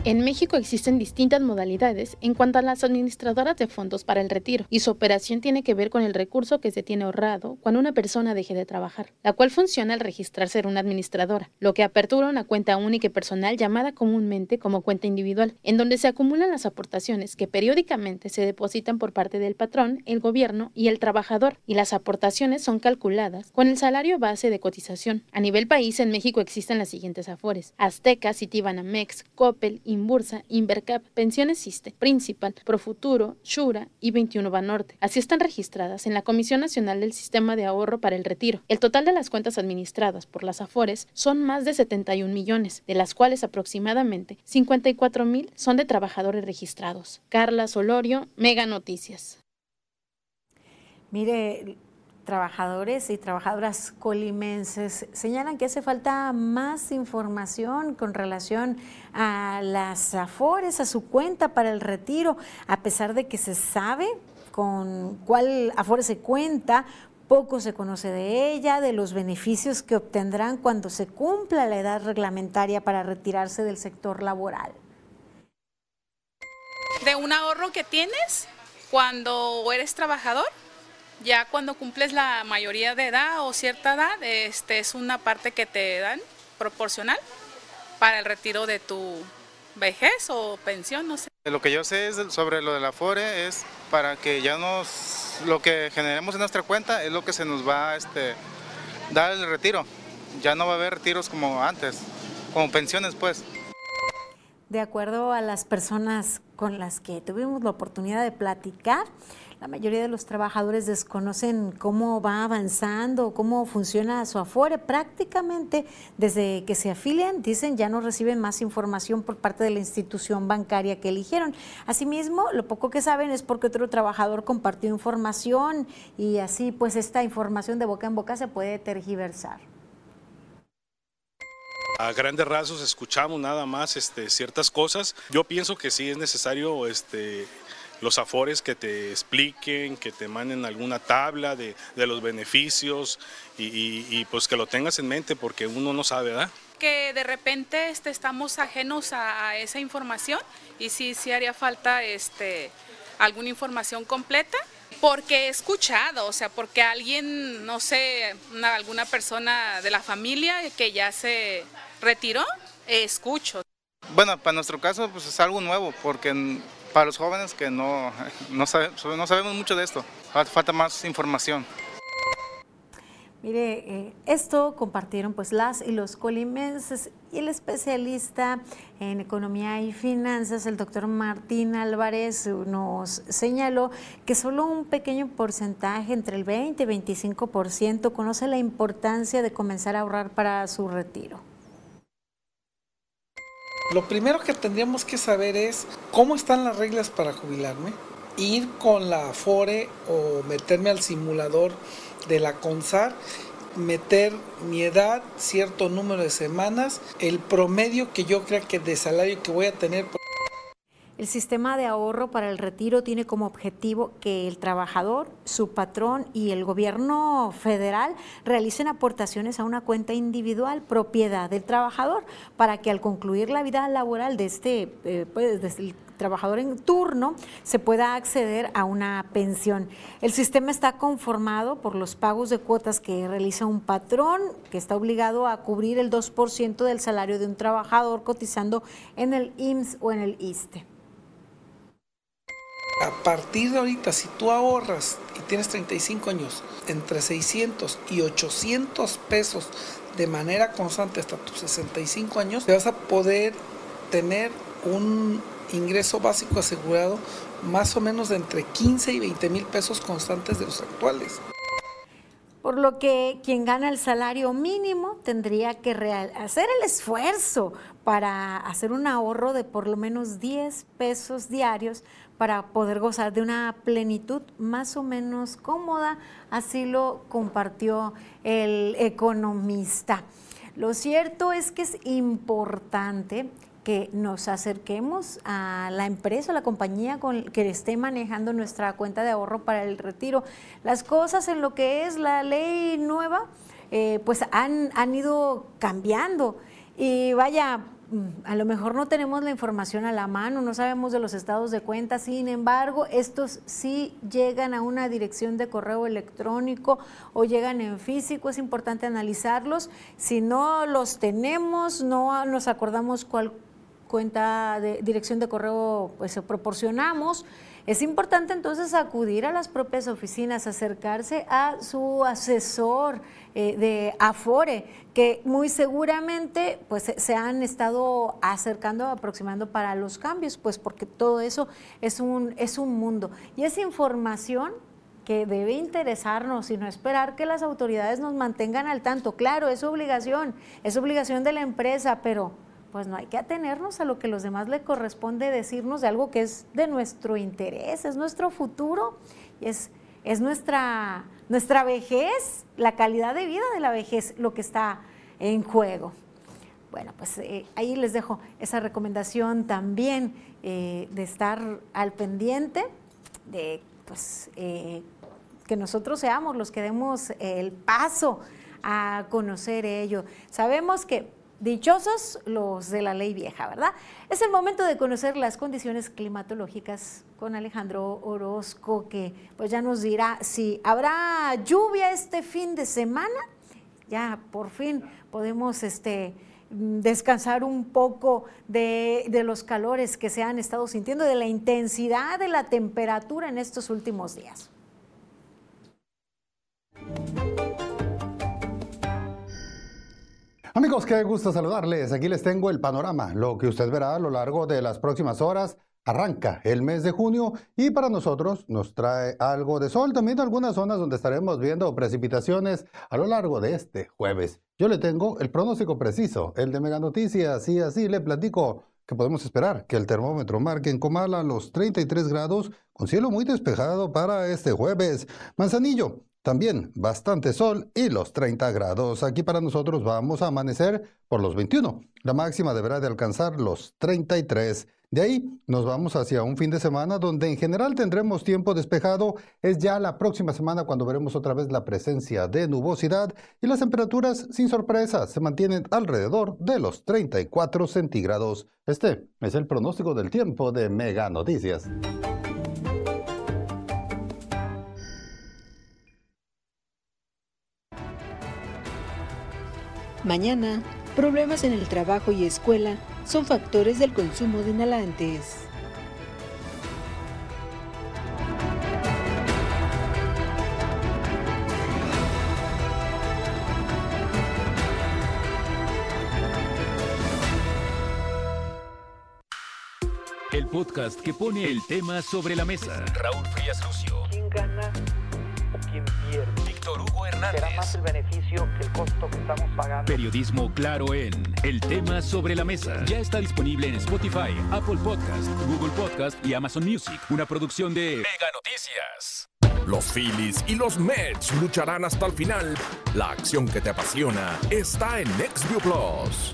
En México existen distintas modalidades en cuanto a las administradoras de fondos para el retiro y su operación tiene que ver con el recurso que se tiene ahorrado cuando una persona deje de trabajar, la cual funciona al registrarse en una administradora, lo que apertura una cuenta única y personal llamada comúnmente como cuenta individual, en donde se acumulan las aportaciones que periódicamente se depositan por parte del patrón, el gobierno y el trabajador, y las aportaciones son calculadas con el salario base de cotización. A nivel país, en México existen las siguientes afores: Azteca, Citibanamex, Coppel y Inbursa, Invercap, Pensiones Siste, Principal, Profuturo, Shura y 21 Banorte. Así están registradas en la Comisión Nacional del Sistema de Ahorro para el Retiro. El total de las cuentas administradas por las AFORES son más de 71 millones, de las cuales aproximadamente 54 mil son de trabajadores registrados. Carla Solorio, Mega Noticias. Mire, trabajadores y trabajadoras colimenses señalan que hace falta más información con relación a las afores, a su cuenta para el retiro, a pesar de que se sabe con cuál afore se cuenta, poco se conoce de ella, de los beneficios que obtendrán cuando se cumpla la edad reglamentaria para retirarse del sector laboral. De un ahorro que tienes cuando eres trabajador ya cuando cumples la mayoría de edad o cierta edad, este es una parte que te dan proporcional para el retiro de tu vejez o pensión, no sé. Lo que yo sé es sobre lo de la FORE es para que ya nos, lo que generemos en nuestra cuenta es lo que se nos va a este, dar el retiro. Ya no va a haber retiros como antes, como pensiones pues. De acuerdo a las personas con las que tuvimos la oportunidad de platicar, la mayoría de los trabajadores desconocen cómo va avanzando, cómo funciona su Afore. Prácticamente desde que se afilian, dicen, ya no reciben más información por parte de la institución bancaria que eligieron. Asimismo, lo poco que saben es porque otro trabajador compartió información y así pues esta información de boca en boca se puede tergiversar. A grandes rasgos escuchamos nada más este, ciertas cosas. Yo pienso que sí es necesario este, los afores que te expliquen, que te manden alguna tabla de, los beneficios y, pues que lo tengas en mente porque uno no sabe, ¿verdad? Que de repente este, estamos ajenos a, esa información y sí, sí haría falta este, alguna información completa porque he escuchado, o sea, porque alguien, no sé, alguna persona de la familia que ya se retiró, escucho. Bueno, para nuestro caso pues es algo nuevo porque para los jóvenes que no, no, sabemos mucho de esto, falta más información. Mire, eh, esto compartieron pues las y los colimenses y el especialista en economía y finanzas, el doctor Martín Álvarez, nos señaló que solo un pequeño porcentaje, entre el 20 y 25%, conoce la importancia de comenzar a ahorrar para su retiro. Lo primero que tendríamos que saber es cómo están las reglas para jubilarme, ir con la Afore o meterme al simulador de la CONSAR, meter mi edad, cierto número de semanas, el promedio que yo crea que de salario que voy a tener. El sistema de ahorro para el retiro tiene como objetivo que el trabajador, su patrón y el gobierno federal realicen aportaciones a una cuenta individual propiedad del trabajador para que al concluir la vida laboral de este, eh, pues, el trabajador en turno se pueda acceder a una pensión. El sistema está conformado por los pagos de cuotas que realiza un patrón que está obligado a cubrir el 2% del salario de un trabajador cotizando en el IMSS o en el ISTE a partir de ahorita, si tú ahorras y tienes 35 años, entre 600 y 800 pesos de manera constante hasta tus 65 años, te vas a poder tener un ingreso básico asegurado más o menos de entre 15 y 20 mil pesos constantes de los actuales. Por lo que quien gana el salario mínimo tendría que hacer el esfuerzo para hacer un ahorro de por lo menos 10 pesos diarios para poder gozar de una plenitud más o menos cómoda, así lo compartió el economista. Lo cierto es que es importante que nos acerquemos a la empresa, a la compañía con, que esté manejando nuestra cuenta de ahorro para el retiro. Las cosas en lo que es la ley nueva, eh, pues han, han ido cambiando. Y vaya, a lo mejor no tenemos la información a la mano, no sabemos de los estados de cuenta, sin embargo, estos sí llegan a una dirección de correo electrónico o llegan en físico, es importante analizarlos. Si no los tenemos, no nos acordamos cuál cuenta de dirección de correo pues proporcionamos, es importante entonces acudir a las propias oficinas, acercarse a su asesor eh, de Afore, que muy seguramente pues se han estado acercando, aproximando para los cambios, pues porque todo eso es un, es un mundo. Y esa información que debe interesarnos y no esperar que las autoridades nos mantengan al tanto. Claro, es obligación, es obligación de la empresa, pero pues no hay que atenernos a lo que los demás le corresponde decirnos de algo que es de nuestro interés, es nuestro futuro, es, es nuestra, nuestra vejez, la calidad de vida de la vejez lo que está en juego. Bueno, pues eh, ahí les dejo esa recomendación también eh, de estar al pendiente, de pues, eh, que nosotros seamos los que demos el paso a conocer ello. Sabemos que Dichosos los de la ley vieja, ¿verdad? Es el momento de conocer las condiciones climatológicas con Alejandro Orozco, que pues ya nos dirá si habrá lluvia este fin de semana. Ya por fin podemos este, descansar un poco de, de los calores que se han estado sintiendo, de la intensidad de la temperatura en estos últimos días. Amigos, qué gusto saludarles. Aquí les tengo el panorama. Lo que usted verá a lo largo de las próximas horas. Arranca el mes de junio y para nosotros nos trae algo de sol. También algunas zonas donde estaremos viendo precipitaciones a lo largo de este jueves. Yo le tengo el pronóstico preciso, el de Mega Noticias, y así le platico que podemos esperar que el termómetro marque en Comala los 33 grados con cielo muy despejado para este jueves. Manzanillo, también bastante sol y los 30 grados. Aquí para nosotros vamos a amanecer por los 21. La máxima deberá de alcanzar los 33. De ahí nos vamos hacia un fin de semana donde en general tendremos tiempo despejado. Es ya la próxima semana cuando veremos otra vez la presencia de nubosidad y las temperaturas sin sorpresa se mantienen alrededor de los 34 centígrados. Este es el pronóstico del tiempo de Mega Noticias. Mañana, problemas en el trabajo y escuela son factores del consumo de inhalantes. El podcast que pone el tema sobre la mesa. Raúl Frías Lucio pierde? Víctor Hugo Hernández. Será más el beneficio que el costo que estamos pagando. Periodismo claro en El tema sobre la mesa. Ya está disponible en Spotify, Apple Podcast, Google Podcast y Amazon Music. Una producción de Mega Noticias. Los Phillies y los Mets lucharán hasta el final. La acción que te apasiona está en NextView Plus.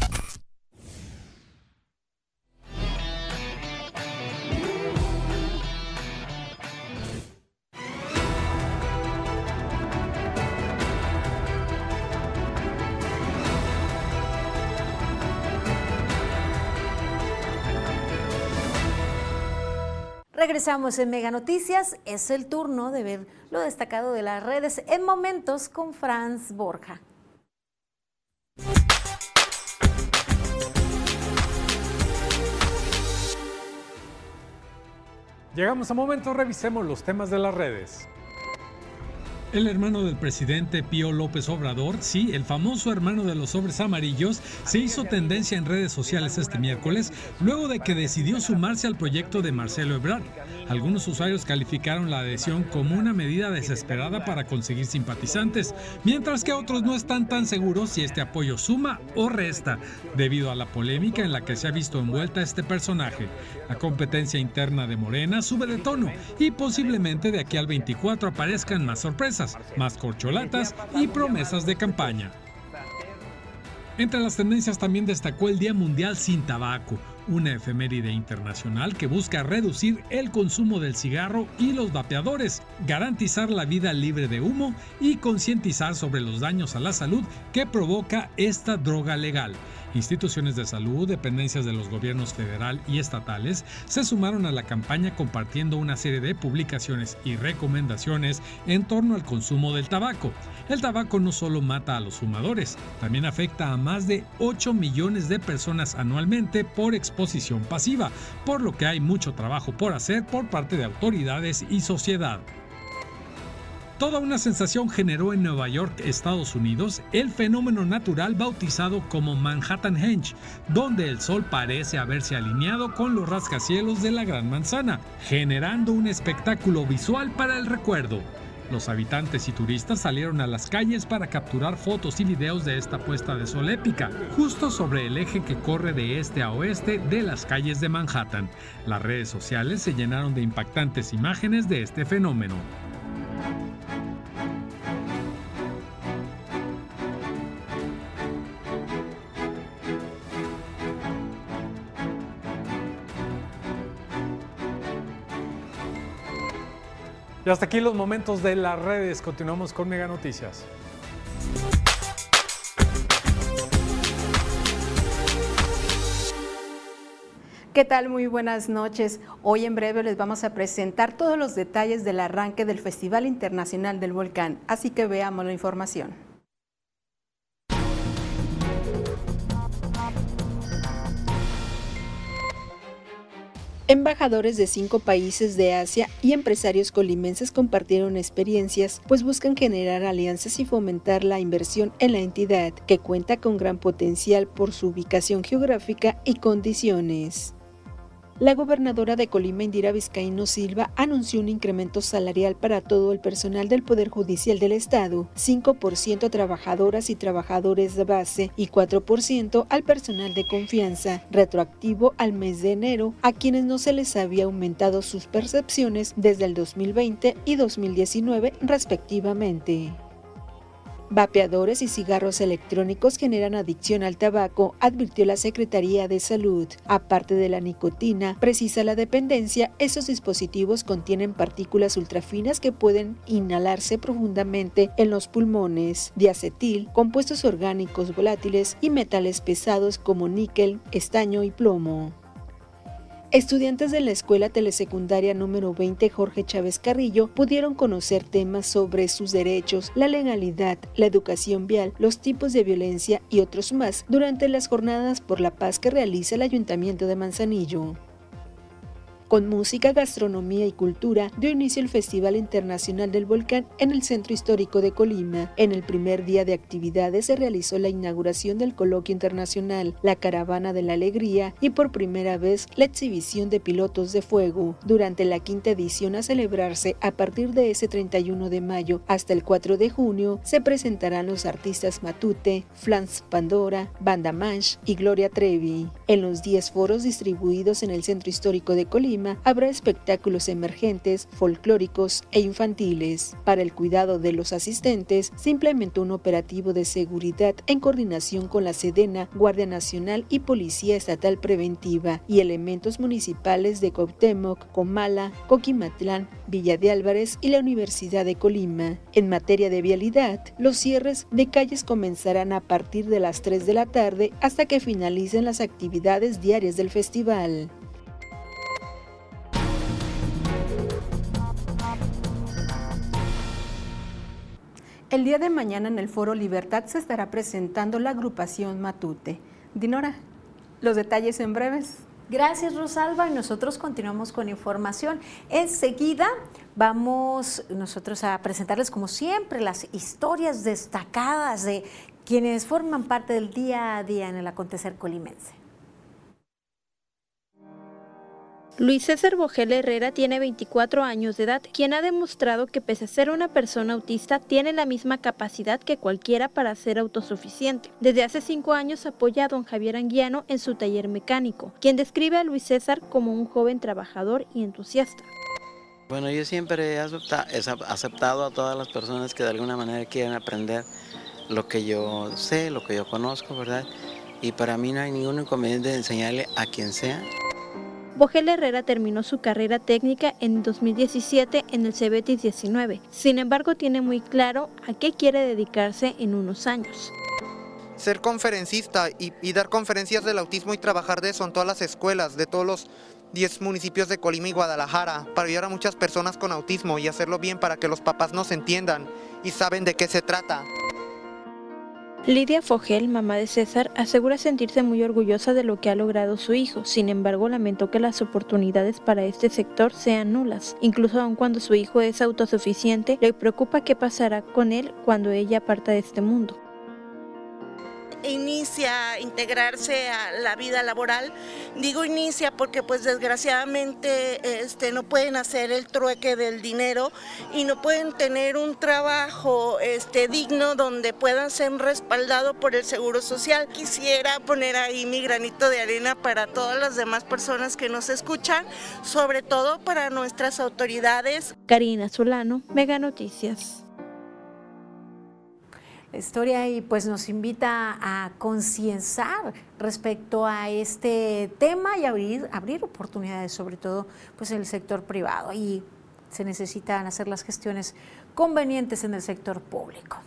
Regresamos en Mega Noticias. Es el turno de ver lo destacado de las redes en momentos con Franz Borja. Llegamos a momentos, revisemos los temas de las redes. El hermano del presidente Pío López Obrador, sí, el famoso hermano de los sobres amarillos, se hizo tendencia en redes sociales este miércoles luego de que decidió sumarse al proyecto de Marcelo Ebrard. Algunos usuarios calificaron la adhesión como una medida desesperada para conseguir simpatizantes, mientras que otros no están tan seguros si este apoyo suma o resta, debido a la polémica en la que se ha visto envuelta este personaje. La competencia interna de Morena sube de tono y posiblemente de aquí al 24 aparezcan más sorpresas más corcholatas y promesas de campaña. Entre las tendencias también destacó el Día Mundial sin Tabaco, una efeméride internacional que busca reducir el consumo del cigarro y los vapeadores, garantizar la vida libre de humo y concientizar sobre los daños a la salud que provoca esta droga legal. Instituciones de salud, dependencias de los gobiernos federal y estatales se sumaron a la campaña compartiendo una serie de publicaciones y recomendaciones en torno al consumo del tabaco. El tabaco no solo mata a los fumadores, también afecta a más de 8 millones de personas anualmente por exposición pasiva, por lo que hay mucho trabajo por hacer por parte de autoridades y sociedad. Toda una sensación generó en Nueva York, Estados Unidos, el fenómeno natural bautizado como Manhattan Henge, donde el sol parece haberse alineado con los rascacielos de la Gran Manzana, generando un espectáculo visual para el recuerdo. Los habitantes y turistas salieron a las calles para capturar fotos y videos de esta puesta de sol épica, justo sobre el eje que corre de este a oeste de las calles de Manhattan. Las redes sociales se llenaron de impactantes imágenes de este fenómeno. Y hasta aquí los momentos de las redes. Continuamos con Mega Noticias. ¿Qué tal? Muy buenas noches. Hoy en breve les vamos a presentar todos los detalles del arranque del Festival Internacional del Volcán, así que veamos la información. Embajadores de cinco países de Asia y empresarios colimenses compartieron experiencias, pues buscan generar alianzas y fomentar la inversión en la entidad, que cuenta con gran potencial por su ubicación geográfica y condiciones. La gobernadora de Colima, Indira Vizcaíno Silva, anunció un incremento salarial para todo el personal del Poder Judicial del Estado, 5% a trabajadoras y trabajadores de base y 4% al personal de confianza, retroactivo al mes de enero, a quienes no se les había aumentado sus percepciones desde el 2020 y 2019 respectivamente. Vapeadores y cigarros electrónicos generan adicción al tabaco, advirtió la Secretaría de Salud. Aparte de la nicotina, precisa la dependencia, esos dispositivos contienen partículas ultrafinas que pueden inhalarse profundamente en los pulmones, diacetil, compuestos orgánicos volátiles y metales pesados como níquel, estaño y plomo. Estudiantes de la Escuela Telesecundaria número 20 Jorge Chávez Carrillo pudieron conocer temas sobre sus derechos, la legalidad, la educación vial, los tipos de violencia y otros más durante las jornadas por la paz que realiza el Ayuntamiento de Manzanillo. Con música, gastronomía y cultura dio inicio el Festival Internacional del Volcán en el Centro Histórico de Colima. En el primer día de actividades se realizó la inauguración del Coloquio Internacional, la Caravana de la Alegría y por primera vez la exhibición de pilotos de fuego. Durante la quinta edición a celebrarse a partir de ese 31 de mayo hasta el 4 de junio se presentarán los artistas Matute, Flans Pandora, Banda Manch y Gloria Trevi. En los 10 foros distribuidos en el Centro Histórico de Colima, habrá espectáculos emergentes, folclóricos e infantiles. Para el cuidado de los asistentes, se implementó un operativo de seguridad en coordinación con la Sedena, Guardia Nacional y Policía Estatal Preventiva y elementos municipales de Cuauhtémoc, Comala, Coquimatlán, Villa de Álvarez y la Universidad de Colima. En materia de vialidad, los cierres de calles comenzarán a partir de las 3 de la tarde hasta que finalicen las actividades diarias del festival. El día de mañana en el Foro Libertad se estará presentando la agrupación Matute. Dinora, los detalles en breves. Gracias Rosalba y nosotros continuamos con información. Enseguida vamos nosotros a presentarles como siempre las historias destacadas de quienes forman parte del día a día en el acontecer colimense. Luis César Bogel Herrera tiene 24 años de edad, quien ha demostrado que pese a ser una persona autista, tiene la misma capacidad que cualquiera para ser autosuficiente. Desde hace cinco años apoya a don Javier Anguiano en su taller mecánico, quien describe a Luis César como un joven trabajador y entusiasta. Bueno, yo siempre he aceptado a todas las personas que de alguna manera quieren aprender lo que yo sé, lo que yo conozco, ¿verdad? Y para mí no hay ningún inconveniente de enseñarle a quien sea. Bogel Herrera terminó su carrera técnica en 2017 en el Cebetis 19. Sin embargo, tiene muy claro a qué quiere dedicarse en unos años. Ser conferencista y, dar conferencias del autismo y trabajar de eso en todas las escuelas de todos los 10 municipios de Colima y Guadalajara para ayudar a muchas personas con autismo y hacerlo bien para que los papás nos entiendan y saben de qué se trata. Lidia Fogel, mamá de César, asegura sentirse muy orgullosa de lo que ha logrado su hijo. Sin embargo, lamentó que las oportunidades para este sector sean nulas. Incluso aun cuando su hijo es autosuficiente, le preocupa qué pasará con él cuando ella parta de este mundo inicia a integrarse a la vida laboral. Digo inicia porque pues desgraciadamente este, no pueden hacer el trueque del dinero y no pueden tener un trabajo este, digno donde puedan ser respaldados por el Seguro Social. Quisiera poner ahí mi granito de arena para todas las demás personas que nos escuchan, sobre todo para nuestras autoridades. Karina Solano, Mega Noticias historia y pues nos invita a concienciar respecto a este tema y abrir, abrir oportunidades, sobre todo pues en el sector privado y se necesitan hacer las gestiones convenientes en el sector público.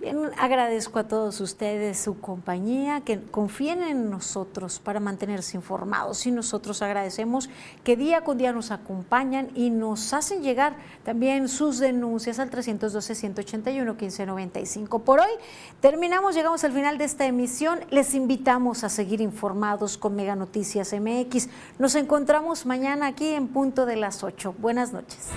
Bien, agradezco a todos ustedes su compañía, que confíen en nosotros para mantenerse informados y nosotros agradecemos que día con día nos acompañan y nos hacen llegar también sus denuncias al 312-181-1595. Por hoy terminamos, llegamos al final de esta emisión. Les invitamos a seguir informados con Mega Noticias MX. Nos encontramos mañana aquí en punto de las 8. Buenas noches.